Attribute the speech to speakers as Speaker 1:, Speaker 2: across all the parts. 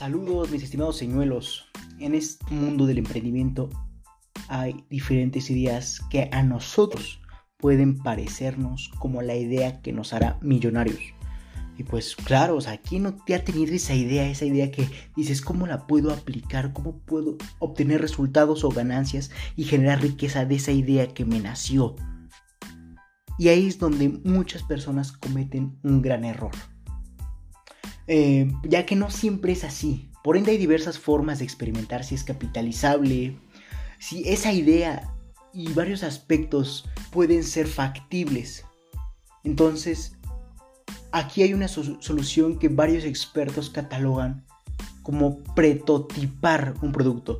Speaker 1: Saludos mis estimados señuelos. En este mundo del emprendimiento hay diferentes ideas que a nosotros pueden parecernos como la idea que nos hará millonarios. Y pues claro, o ¿quién no te ha tenido esa idea? Esa idea que dices, ¿cómo la puedo aplicar? ¿Cómo puedo obtener resultados o ganancias y generar riqueza de esa idea que me nació? Y ahí es donde muchas personas cometen un gran error. Eh, ya que no siempre es así. Por ende hay diversas formas de experimentar si es capitalizable, si esa idea y varios aspectos pueden ser factibles. Entonces, aquí hay una solución que varios expertos catalogan como prototipar un producto.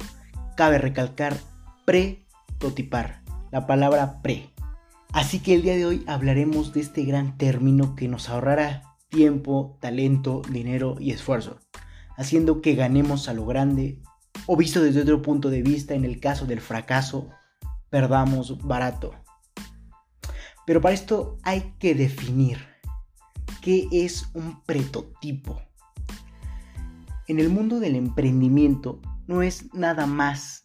Speaker 1: Cabe recalcar prototipar, la palabra pre. Así que el día de hoy hablaremos de este gran término que nos ahorrará tiempo, talento, dinero y esfuerzo, haciendo que ganemos a lo grande o visto desde otro punto de vista en el caso del fracaso, perdamos barato. Pero para esto hay que definir qué es un prototipo. En el mundo del emprendimiento no es nada más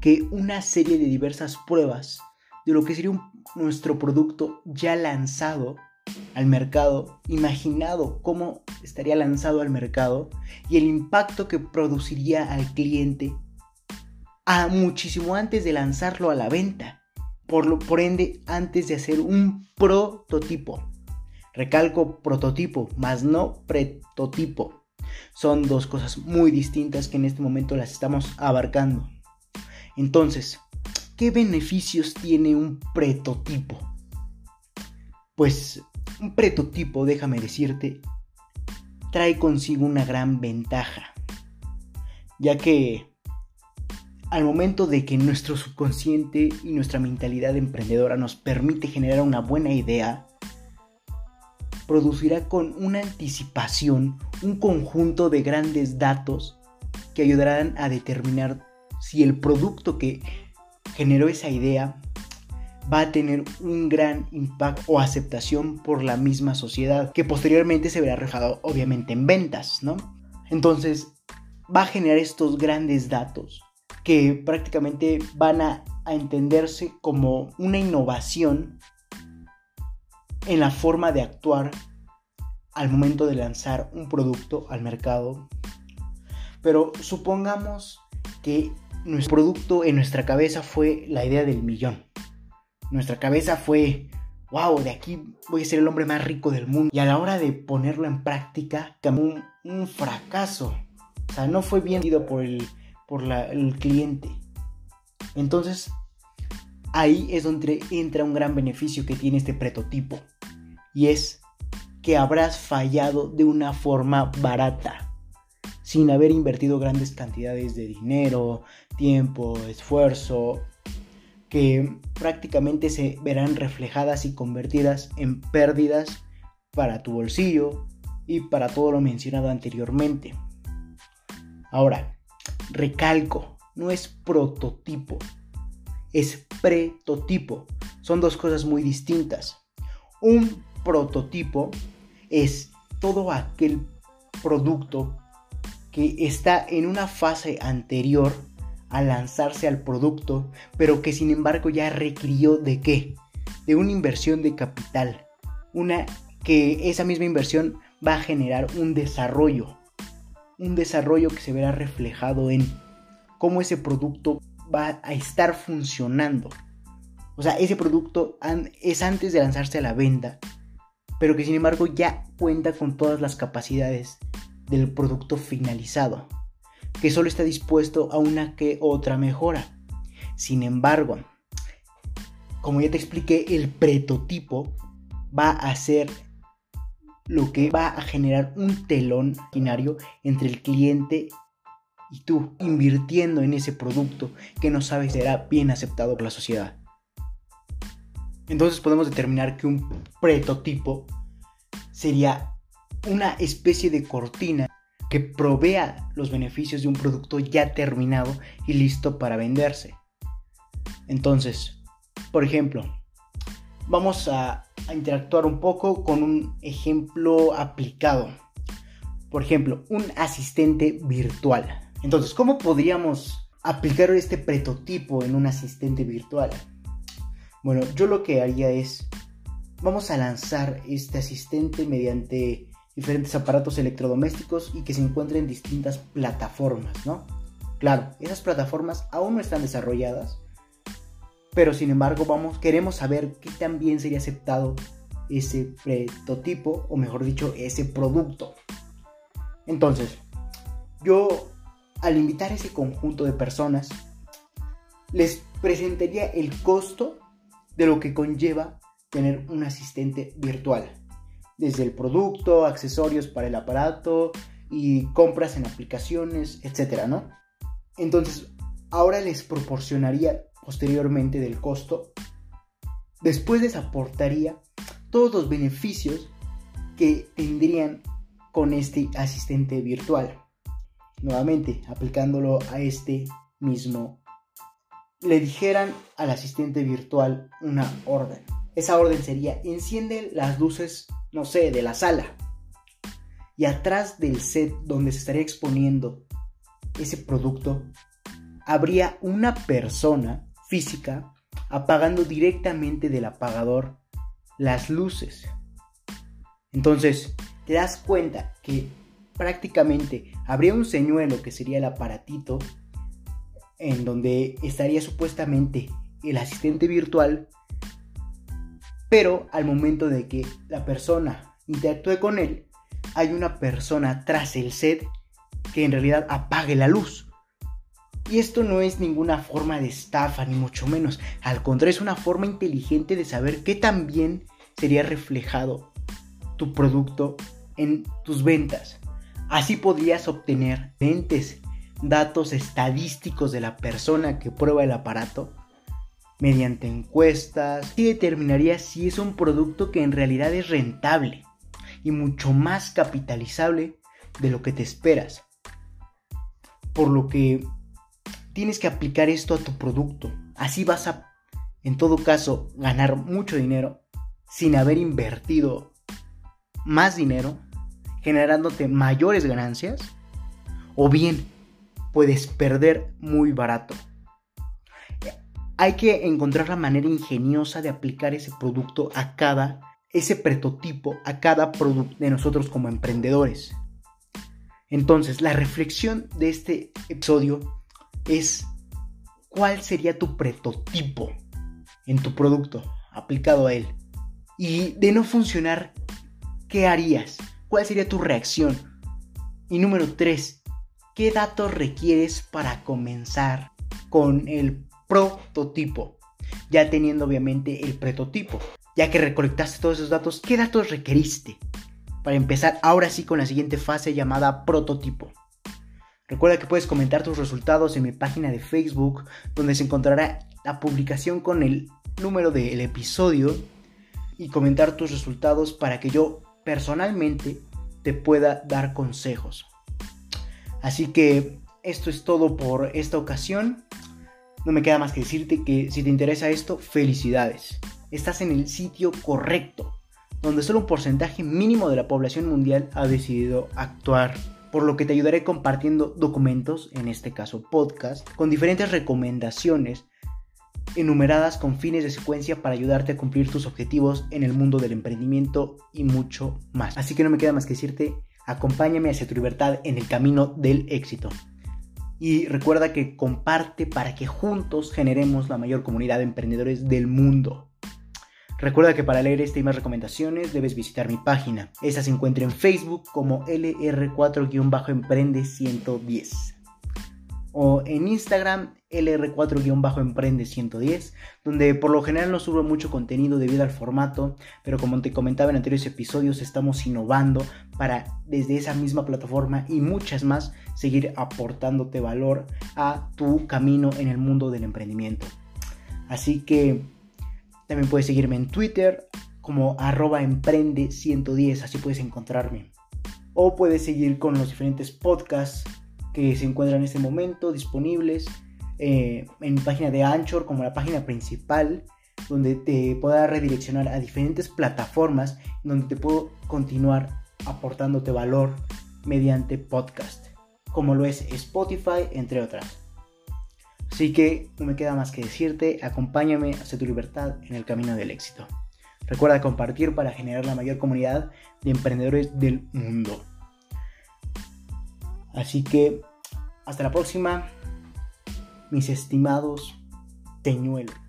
Speaker 1: que una serie de diversas pruebas de lo que sería nuestro producto ya lanzado al mercado, imaginado cómo estaría lanzado al mercado y el impacto que produciría al cliente a muchísimo antes de lanzarlo a la venta. Por, lo, por ende, antes de hacer un prototipo. Recalco prototipo, más no prototipo. Son dos cosas muy distintas que en este momento las estamos abarcando. Entonces, ¿qué beneficios tiene un prototipo? Pues un prototipo, déjame decirte, trae consigo una gran ventaja, ya que al momento de que nuestro subconsciente y nuestra mentalidad emprendedora nos permite generar una buena idea, producirá con una anticipación un conjunto de grandes datos que ayudarán a determinar si el producto que generó esa idea va a tener un gran impacto o aceptación por la misma sociedad, que posteriormente se verá reflejado obviamente en ventas, ¿no? Entonces, va a generar estos grandes datos que prácticamente van a, entenderse como una innovación en la forma de actuar al momento de lanzar un producto al mercado. Pero supongamos que nuestro producto en nuestra cabeza fue la idea del millón nuestra cabeza fue, wow, de aquí voy a ser el hombre más rico del mundo. Y a la hora de ponerlo en práctica, un, un fracaso. O sea, no fue bien por el, por el cliente. Entonces, ahí es donde entra un gran beneficio que tiene este prototipo. Y es que habrás fallado de una forma barata, sin haber invertido grandes cantidades de dinero, tiempo, esfuerzo, que prácticamente se verán reflejadas y convertidas en pérdidas para tu bolsillo y para todo lo mencionado anteriormente. Ahora, recalco, no es prototipo, es pretotipo. Son dos cosas muy distintas. Un prototipo es todo aquel producto que está en una fase anterior a lanzarse al producto, pero que sin embargo ya requirió de qué? De una inversión de capital. Una que esa misma inversión va a generar un desarrollo. Un desarrollo que se verá reflejado en cómo ese producto va a estar funcionando. O sea, ese producto es antes de lanzarse a la venta, pero que sin embargo ya cuenta con todas las capacidades del producto finalizado que solo está dispuesto a una que otra mejora. Sin embargo, como ya te expliqué, el prototipo va a ser lo que va a generar un telón binario entre el cliente y tú, invirtiendo en ese producto que no sabes será bien aceptado por la sociedad. Entonces podemos determinar que un prototipo sería una especie de cortina que provea los beneficios de un producto ya terminado y listo para venderse. Entonces, por ejemplo, vamos a, interactuar un poco con un ejemplo aplicado. por ejemplo, un asistente virtual. Entonces, ¿cómo podríamos aplicar este prototipo en un asistente virtual? Bueno, yo lo que haría es, vamos a lanzar este asistente mediante diferentes aparatos electrodomésticos y que se encuentren en distintas plataformas, ¿no? Claro, esas plataformas aún no están desarrolladas, pero sin embargo vamos, queremos saber qué tan bien sería aceptado ese prototipo, o mejor dicho, ese producto. Entonces, yo al invitar a ese conjunto de personas, les presentaría el costo de lo que conlleva tener un asistente virtual. Desde el producto, accesorios para el aparato y compras en aplicaciones, etcétera, ¿no? Entonces, ahora les proporcionaría posteriormente del costo. Después les aportaría todos los beneficios que tendrían con este asistente virtual. Nuevamente, aplicándolo a este mismo, le dijeran al asistente virtual una orden. Esa orden sería, enciende las luces, no sé, de la sala. Y atrás del set donde se estaría exponiendo ese producto, habría una persona física apagando directamente del apagador las luces. Entonces, te das cuenta que prácticamente habría un señuelo que sería el aparatito en donde estaría supuestamente el asistente virtual, pero al momento de que la persona interactúe con él, hay una persona tras el set que en realidad apague la luz. Y esto no es ninguna forma de estafa, ni mucho menos. Al contrario, es una forma inteligente de saber qué tan bien sería reflejado tu producto en tus ventas. Así podrías obtener datos estadísticos de la persona que prueba el aparato mediante encuestas y determinarías si es un producto que en realidad es rentable y mucho más capitalizable de lo que te esperas. Por lo que tienes que aplicar esto a tu producto. Así vas a, en todo caso, ganar mucho dinero sin haber invertido más dinero, generándote mayores ganancias, o bien puedes perder muy barato. Hay que encontrar la manera ingeniosa de aplicar ese producto a cada, ese prototipo, a cada producto de nosotros como emprendedores. Entonces, la reflexión de este episodio es cuál sería tu prototipo en tu producto aplicado a él. Y de no funcionar, ¿qué harías? ¿Cuál sería tu reacción? Y número 3, ¿qué datos requieres para comenzar con el prototipo? Ya teniendo obviamente el prototipo. Ya que recolectaste todos esos datos, ¿qué datos requeriste? Para empezar ahora sí con la siguiente fase llamada prototipo. Recuerda que puedes comentar tus resultados en mi página de Facebook, donde se encontrará la publicación con el número del episodio y comentar tus resultados para que yo personalmente te pueda dar consejos. Así que esto es todo por esta ocasión. No me queda más que decirte que si te interesa esto, felicidades. Estás en el sitio correcto, donde solo un porcentaje mínimo de la población mundial ha decidido actuar. Por lo que te ayudaré compartiendo documentos, en este caso podcast, con diferentes recomendaciones enumeradas con fines de secuencia para ayudarte a cumplir tus objetivos en el mundo del emprendimiento y mucho más. Así que no me queda más que decirte, acompáñame hacia tu libertad en el camino del éxito. Y recuerda que comparte para que juntos generemos la mayor comunidad de emprendedores del mundo. Recuerda que para leer este y más recomendaciones debes visitar mi página. Esta se encuentra en Facebook como LR4-Emprende110 o en Instagram LR4-Emprende110, donde por lo general no subo mucho contenido debido al formato, pero como te comentaba en anteriores episodios, estamos innovando para desde esa misma plataforma y muchas más seguir aportándote valor a tu camino en el mundo del emprendimiento. Así que también puedes seguirme en Twitter como arroba emprende110, así puedes encontrarme. O puedes seguir con los diferentes podcasts que se encuentran en este momento disponibles eh, en página de Anchor como la página principal donde te pueda redireccionar a diferentes plataformas donde te puedo continuar aportándote valor mediante podcast, como lo es Spotify, entre otras. Así que no me queda más que decirte, acompáñame hacia tu libertad en el camino del éxito. Recuerda compartir para generar la mayor comunidad de emprendedores del mundo. Así que hasta la próxima, mis estimados teñuelos.